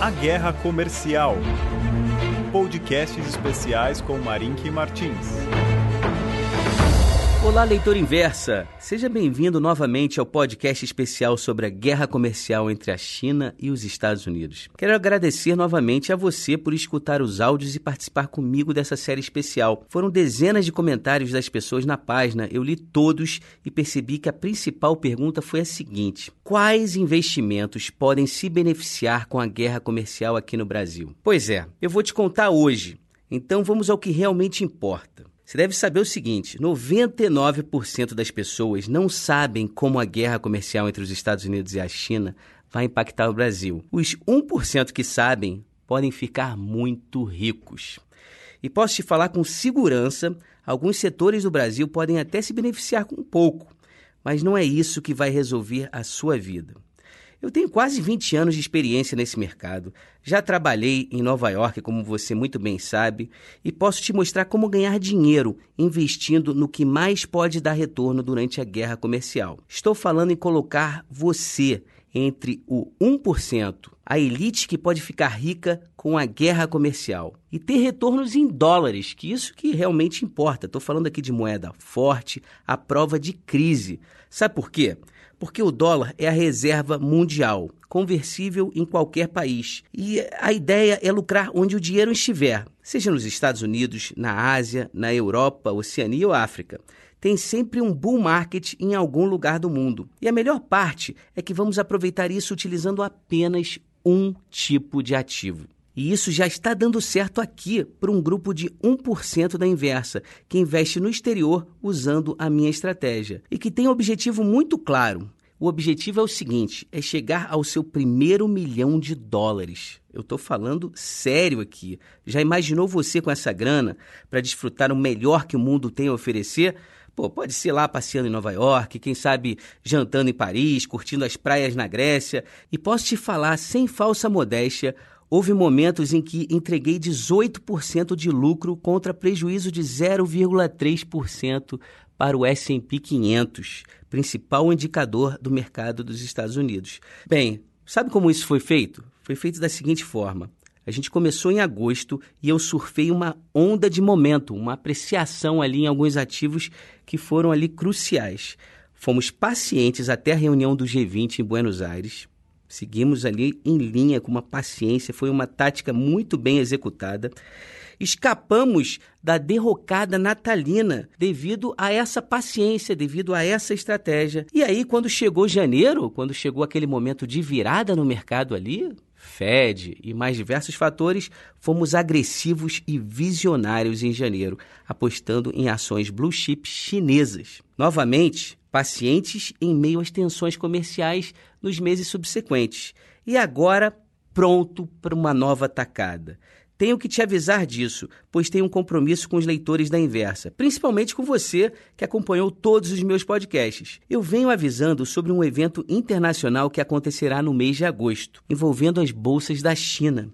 A Guerra Comercial. Podcasts especiais com Marink Martins. Olá, leitor inversa! Seja bem-vindo novamente ao podcast especial sobre a guerra comercial entre a China e os Estados Unidos. Quero agradecer novamente a você por escutar os áudios e participar comigo dessa série especial. Foram dezenas de comentários das pessoas na página, eu li todos e percebi que a principal pergunta foi a seguinte: Quais investimentos podem se beneficiar com a guerra comercial aqui no Brasil? Pois é, eu vou te contar hoje. Então vamos ao que realmente importa. Você deve saber o seguinte: 99% das pessoas não sabem como a guerra comercial entre os Estados Unidos e a China vai impactar o Brasil. Os 1% que sabem podem ficar muito ricos. E posso te falar com segurança: alguns setores do Brasil podem até se beneficiar com um pouco, mas não é isso que vai resolver a sua vida. Eu tenho quase 20 anos de experiência nesse mercado. Já trabalhei em Nova York, como você muito bem sabe, e posso te mostrar como ganhar dinheiro investindo no que mais pode dar retorno durante a guerra comercial. Estou falando em colocar você entre o 1%, a elite que pode ficar rica com a guerra comercial e ter retornos em dólares, que isso que realmente importa. Estou falando aqui de moeda forte, à prova de crise. Sabe por quê? Porque o dólar é a reserva mundial, conversível em qualquer país. E a ideia é lucrar onde o dinheiro estiver, seja nos Estados Unidos, na Ásia, na Europa, Oceania ou África. Tem sempre um bull market em algum lugar do mundo. E a melhor parte é que vamos aproveitar isso utilizando apenas um tipo de ativo. E isso já está dando certo aqui para um grupo de 1% da inversa, que investe no exterior usando a minha estratégia e que tem um objetivo muito claro. O objetivo é o seguinte: é chegar ao seu primeiro milhão de dólares. Eu estou falando sério aqui. Já imaginou você com essa grana para desfrutar o melhor que o mundo tem a oferecer? Pô, pode ser lá passeando em Nova York, quem sabe jantando em Paris, curtindo as praias na Grécia. E posso te falar, sem falsa modéstia, Houve momentos em que entreguei 18% de lucro contra prejuízo de 0,3% para o S&P 500, principal indicador do mercado dos Estados Unidos. Bem, sabe como isso foi feito? Foi feito da seguinte forma: a gente começou em agosto e eu surfei uma onda de momento, uma apreciação ali em alguns ativos que foram ali cruciais. Fomos pacientes até a reunião do G20 em Buenos Aires. Seguimos ali em linha com uma paciência, foi uma tática muito bem executada. Escapamos da derrocada natalina devido a essa paciência, devido a essa estratégia. E aí, quando chegou janeiro, quando chegou aquele momento de virada no mercado ali, Fed e mais diversos fatores, fomos agressivos e visionários em janeiro, apostando em ações blue chip chinesas. Novamente, pacientes em meio às tensões comerciais nos meses subsequentes. E agora, pronto para uma nova atacada. Tenho que te avisar disso, pois tenho um compromisso com os leitores da Inversa, principalmente com você que acompanhou todos os meus podcasts. Eu venho avisando sobre um evento internacional que acontecerá no mês de agosto, envolvendo as bolsas da China.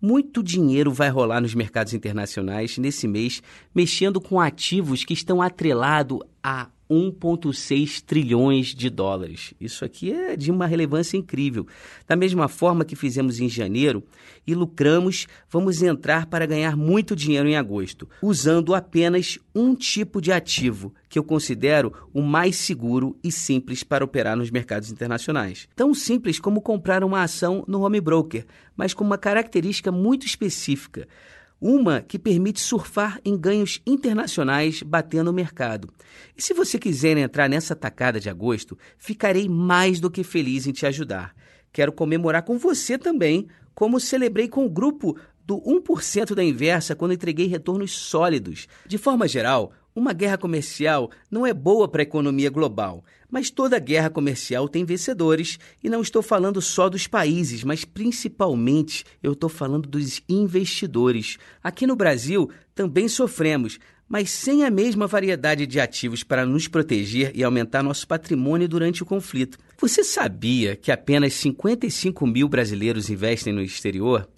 Muito dinheiro vai rolar nos mercados internacionais nesse mês, mexendo com ativos que estão atrelados a 1,6 trilhões de dólares. Isso aqui é de uma relevância incrível. Da mesma forma que fizemos em janeiro e lucramos, vamos entrar para ganhar muito dinheiro em agosto, usando apenas um tipo de ativo que eu considero o mais seguro e simples para operar nos mercados internacionais. Tão simples como comprar uma ação no home broker, mas com uma característica muito específica uma que permite surfar em ganhos internacionais batendo o mercado. E se você quiser entrar nessa tacada de agosto, ficarei mais do que feliz em te ajudar. Quero comemorar com você também, como celebrei com o grupo do 1% da inversa quando entreguei retornos sólidos. De forma geral, uma guerra comercial não é boa para a economia global, mas toda guerra comercial tem vencedores e não estou falando só dos países, mas principalmente eu estou falando dos investidores. Aqui no Brasil também sofremos, mas sem a mesma variedade de ativos para nos proteger e aumentar nosso patrimônio durante o conflito. Você sabia que apenas 55 mil brasileiros investem no exterior?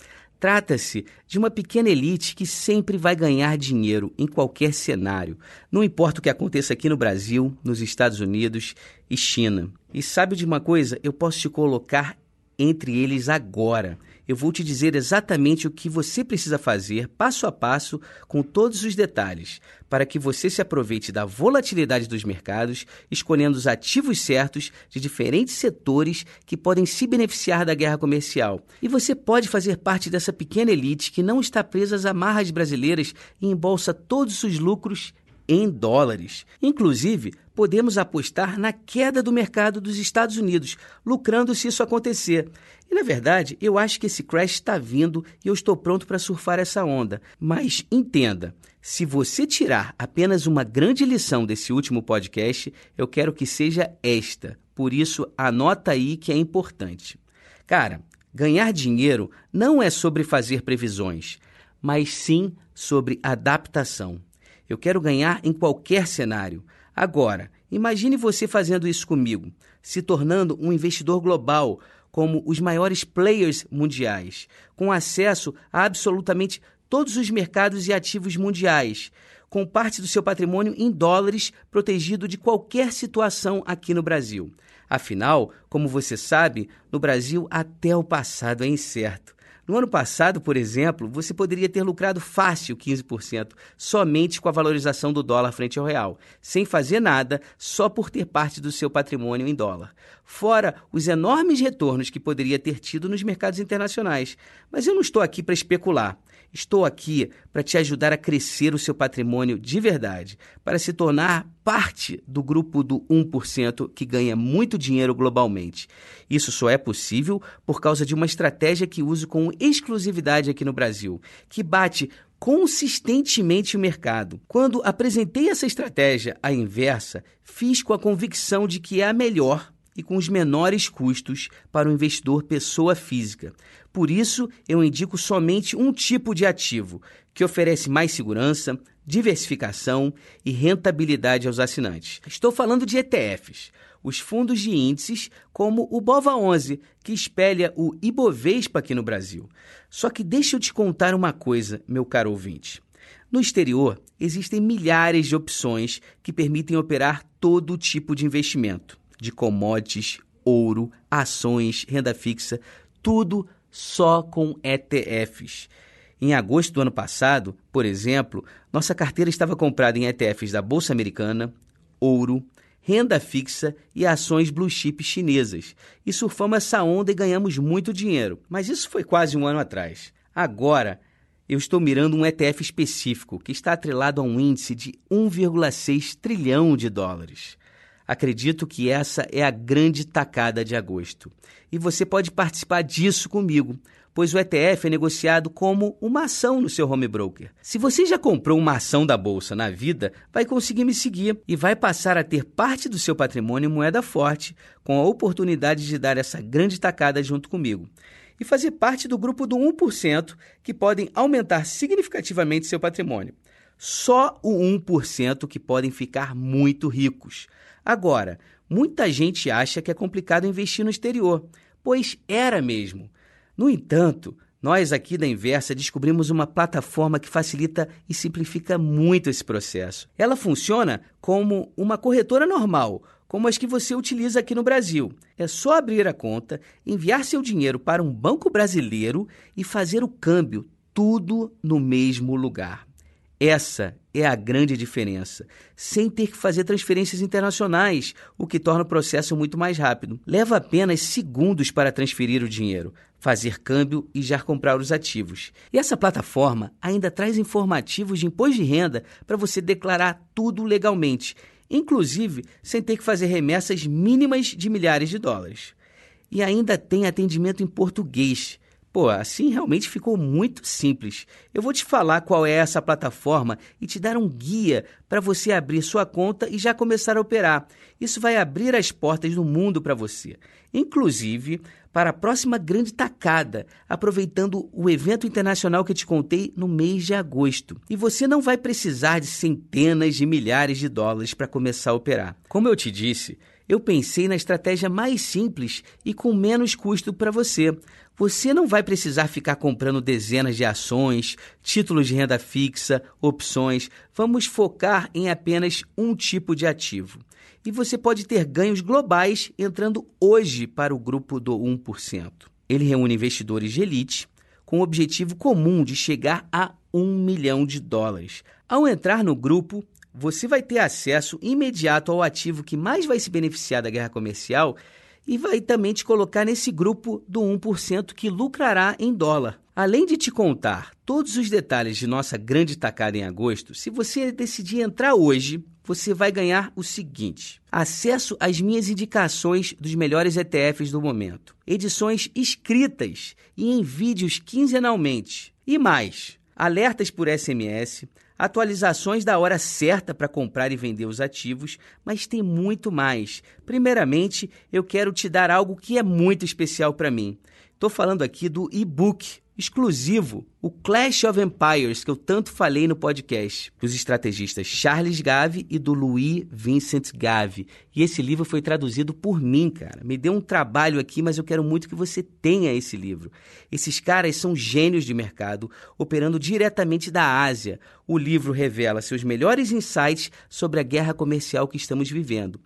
Trata-se de uma pequena elite que sempre vai ganhar dinheiro em qualquer cenário, não importa o que aconteça aqui no Brasil, nos Estados Unidos e China. E sabe de uma coisa? Eu posso te colocar entre eles agora. Eu vou te dizer exatamente o que você precisa fazer, passo a passo, com todos os detalhes, para que você se aproveite da volatilidade dos mercados, escolhendo os ativos certos de diferentes setores que podem se beneficiar da guerra comercial. E você pode fazer parte dessa pequena elite que não está presa às amarras brasileiras e embolsa todos os lucros em dólares. Inclusive, podemos apostar na queda do mercado dos Estados Unidos, lucrando se isso acontecer. E na verdade, eu acho que esse crash está vindo e eu estou pronto para surfar essa onda. Mas entenda, se você tirar apenas uma grande lição desse último podcast, eu quero que seja esta. Por isso, anota aí que é importante. Cara, ganhar dinheiro não é sobre fazer previsões, mas sim sobre adaptação. Eu quero ganhar em qualquer cenário. Agora, imagine você fazendo isso comigo, se tornando um investidor global, como os maiores players mundiais, com acesso a absolutamente todos os mercados e ativos mundiais, com parte do seu patrimônio em dólares protegido de qualquer situação aqui no Brasil. Afinal, como você sabe, no Brasil até o passado é incerto. No ano passado, por exemplo, você poderia ter lucrado fácil 15% somente com a valorização do dólar frente ao real, sem fazer nada, só por ter parte do seu patrimônio em dólar. Fora os enormes retornos que poderia ter tido nos mercados internacionais. Mas eu não estou aqui para especular. Estou aqui para te ajudar a crescer o seu patrimônio de verdade, para se tornar parte do grupo do 1% que ganha muito dinheiro globalmente. Isso só é possível por causa de uma estratégia que uso com exclusividade aqui no Brasil, que bate consistentemente o mercado. Quando apresentei essa estratégia à inversa, fiz com a convicção de que é a melhor e com os menores custos para o investidor pessoa física. Por isso, eu indico somente um tipo de ativo, que oferece mais segurança, diversificação e rentabilidade aos assinantes. Estou falando de ETFs, os fundos de índices como o BOVA11, que espelha o Ibovespa aqui no Brasil. Só que deixa eu te contar uma coisa, meu caro ouvinte. No exterior, existem milhares de opções que permitem operar todo tipo de investimento de commodities, ouro, ações, renda fixa, tudo só com ETFs. Em agosto do ano passado, por exemplo, nossa carteira estava comprada em ETFs da Bolsa Americana, ouro, renda fixa e ações blue chip chinesas. E surfamos essa onda e ganhamos muito dinheiro. Mas isso foi quase um ano atrás. Agora, eu estou mirando um ETF específico que está atrelado a um índice de 1,6 trilhão de dólares. Acredito que essa é a grande tacada de agosto. E você pode participar disso comigo, pois o ETF é negociado como uma ação no seu home broker. Se você já comprou uma ação da bolsa na vida, vai conseguir me seguir e vai passar a ter parte do seu patrimônio em moeda forte, com a oportunidade de dar essa grande tacada junto comigo. E fazer parte do grupo do 1% que podem aumentar significativamente seu patrimônio. Só o 1% que podem ficar muito ricos. Agora, muita gente acha que é complicado investir no exterior, pois era mesmo. No entanto, nós aqui da Inversa descobrimos uma plataforma que facilita e simplifica muito esse processo. Ela funciona como uma corretora normal, como as que você utiliza aqui no Brasil. É só abrir a conta, enviar seu dinheiro para um banco brasileiro e fazer o câmbio, tudo no mesmo lugar. Essa é a grande diferença, sem ter que fazer transferências internacionais, o que torna o processo muito mais rápido. Leva apenas segundos para transferir o dinheiro, fazer câmbio e já comprar os ativos. E essa plataforma ainda traz informativos de imposto de renda para você declarar tudo legalmente, inclusive sem ter que fazer remessas mínimas de milhares de dólares. E ainda tem atendimento em português Pô, assim realmente ficou muito simples. Eu vou te falar qual é essa plataforma e te dar um guia para você abrir sua conta e já começar a operar. Isso vai abrir as portas do mundo para você, inclusive para a próxima grande tacada, aproveitando o evento internacional que te contei no mês de agosto. E você não vai precisar de centenas de milhares de dólares para começar a operar. Como eu te disse, eu pensei na estratégia mais simples e com menos custo para você. Você não vai precisar ficar comprando dezenas de ações, títulos de renda fixa, opções. Vamos focar em apenas um tipo de ativo. e você pode ter ganhos globais entrando hoje para o grupo do 1%. Ele reúne investidores de elite com o objetivo comum de chegar a um milhão de dólares. Ao entrar no grupo, você vai ter acesso imediato ao ativo que mais vai se beneficiar da guerra comercial e vai também te colocar nesse grupo do 1% que lucrará em dólar. Além de te contar todos os detalhes de nossa grande tacada em agosto, se você decidir entrar hoje, você vai ganhar o seguinte: acesso às minhas indicações dos melhores ETFs do momento, edições escritas e em vídeos quinzenalmente, e mais, alertas por SMS, atualizações da hora certa para comprar e vender os ativos, mas tem muito mais. Primeiramente, eu quero te dar algo que é muito especial para mim. Estou falando aqui do e-book exclusivo, o Clash of Empires, que eu tanto falei no podcast, dos estrategistas Charles Gave e do Louis Vincent Gave. E esse livro foi traduzido por mim, cara. Me deu um trabalho aqui, mas eu quero muito que você tenha esse livro. Esses caras são gênios de mercado, operando diretamente da Ásia. O livro revela seus melhores insights sobre a guerra comercial que estamos vivendo.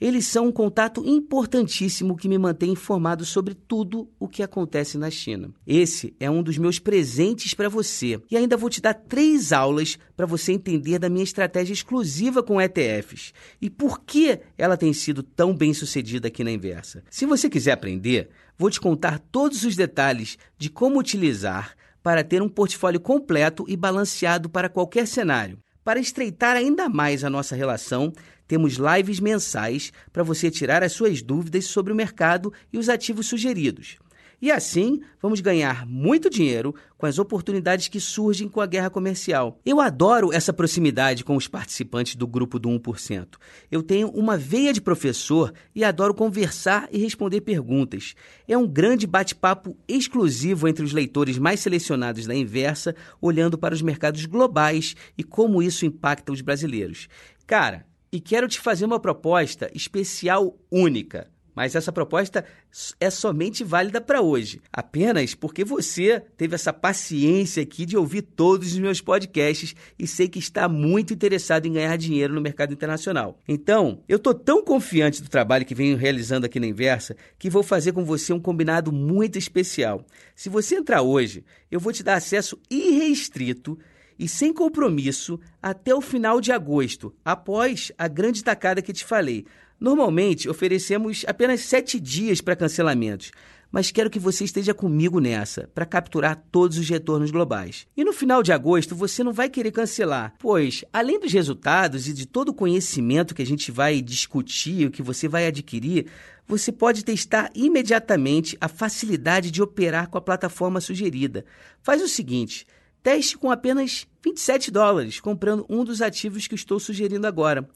Eles são um contato importantíssimo que me mantém informado sobre tudo o que acontece na China. Esse é um dos meus presentes para você. E ainda vou te dar três aulas para você entender da minha estratégia exclusiva com ETFs e por que ela tem sido tão bem sucedida aqui na Inversa. Se você quiser aprender, vou te contar todos os detalhes de como utilizar para ter um portfólio completo e balanceado para qualquer cenário. Para estreitar ainda mais a nossa relação, temos lives mensais para você tirar as suas dúvidas sobre o mercado e os ativos sugeridos. E assim, vamos ganhar muito dinheiro com as oportunidades que surgem com a guerra comercial. Eu adoro essa proximidade com os participantes do grupo do 1%. Eu tenho uma veia de professor e adoro conversar e responder perguntas. É um grande bate-papo exclusivo entre os leitores mais selecionados da Inversa, olhando para os mercados globais e como isso impacta os brasileiros. Cara, e quero te fazer uma proposta especial única. Mas essa proposta é somente válida para hoje, apenas porque você teve essa paciência aqui de ouvir todos os meus podcasts e sei que está muito interessado em ganhar dinheiro no mercado internacional. Então, eu estou tão confiante do trabalho que venho realizando aqui na Inversa que vou fazer com você um combinado muito especial. Se você entrar hoje, eu vou te dar acesso irrestrito e sem compromisso até o final de agosto, após a grande tacada que te falei. Normalmente oferecemos apenas sete dias para cancelamentos, mas quero que você esteja comigo nessa, para capturar todos os retornos globais. E no final de agosto você não vai querer cancelar, pois, além dos resultados e de todo o conhecimento que a gente vai discutir, o que você vai adquirir, você pode testar imediatamente a facilidade de operar com a plataforma sugerida. Faz o seguinte Teste com apenas 27 dólares, comprando um dos ativos que estou sugerindo agora.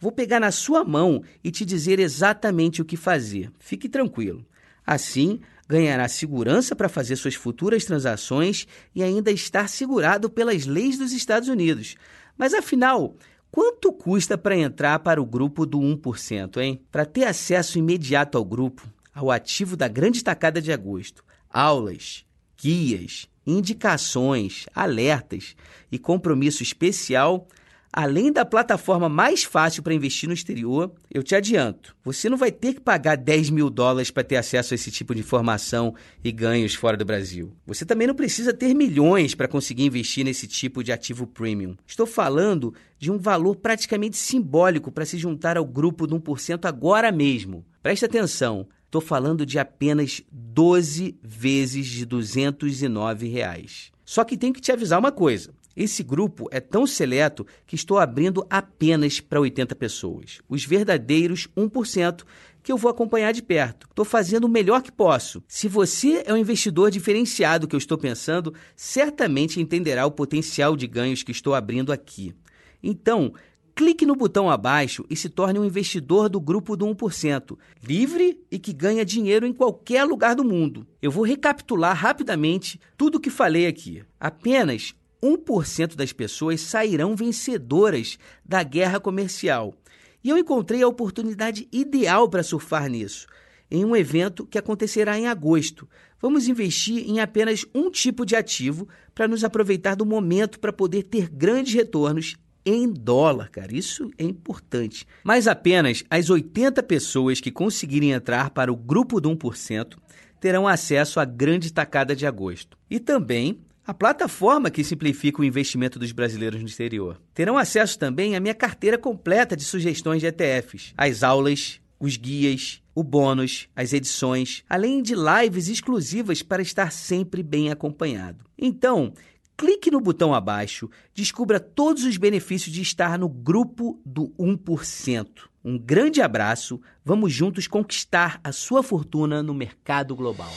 Vou pegar na sua mão e te dizer exatamente o que fazer. Fique tranquilo. Assim, ganhará segurança para fazer suas futuras transações e ainda estar segurado pelas leis dos Estados Unidos. Mas afinal, quanto custa para entrar para o grupo do 1%, hein? Para ter acesso imediato ao grupo, ao ativo da grande tacada de agosto, aulas, guias, indicações, alertas e compromisso especial, além da plataforma mais fácil para investir no exterior, eu te adianto: você não vai ter que pagar 10 mil dólares para ter acesso a esse tipo de informação e ganhos fora do Brasil. Você também não precisa ter milhões para conseguir investir nesse tipo de ativo premium. Estou falando de um valor praticamente simbólico para se juntar ao grupo de 1% agora mesmo. Preste atenção. Estou falando de apenas 12 vezes de 209 reais. Só que tenho que te avisar uma coisa. Esse grupo é tão seleto que estou abrindo apenas para 80 pessoas. Os verdadeiros 1% que eu vou acompanhar de perto. Estou fazendo o melhor que posso. Se você é um investidor diferenciado que eu estou pensando, certamente entenderá o potencial de ganhos que estou abrindo aqui. Então, Clique no botão abaixo e se torne um investidor do grupo do 1%, livre e que ganha dinheiro em qualquer lugar do mundo. Eu vou recapitular rapidamente tudo o que falei aqui. Apenas 1% das pessoas sairão vencedoras da guerra comercial. E eu encontrei a oportunidade ideal para surfar nisso, em um evento que acontecerá em agosto. Vamos investir em apenas um tipo de ativo para nos aproveitar do momento para poder ter grandes retornos em dólar, cara. Isso é importante. Mas apenas as 80 pessoas que conseguirem entrar para o grupo do 1% terão acesso à grande tacada de agosto. E também a plataforma que simplifica o investimento dos brasileiros no exterior. Terão acesso também à minha carteira completa de sugestões de ETFs, as aulas, os guias, o bônus, as edições, além de lives exclusivas para estar sempre bem acompanhado. Então, clique no botão abaixo, descubra todos os benefícios de estar no grupo do 1%. Um grande abraço, vamos juntos conquistar a sua fortuna no mercado global.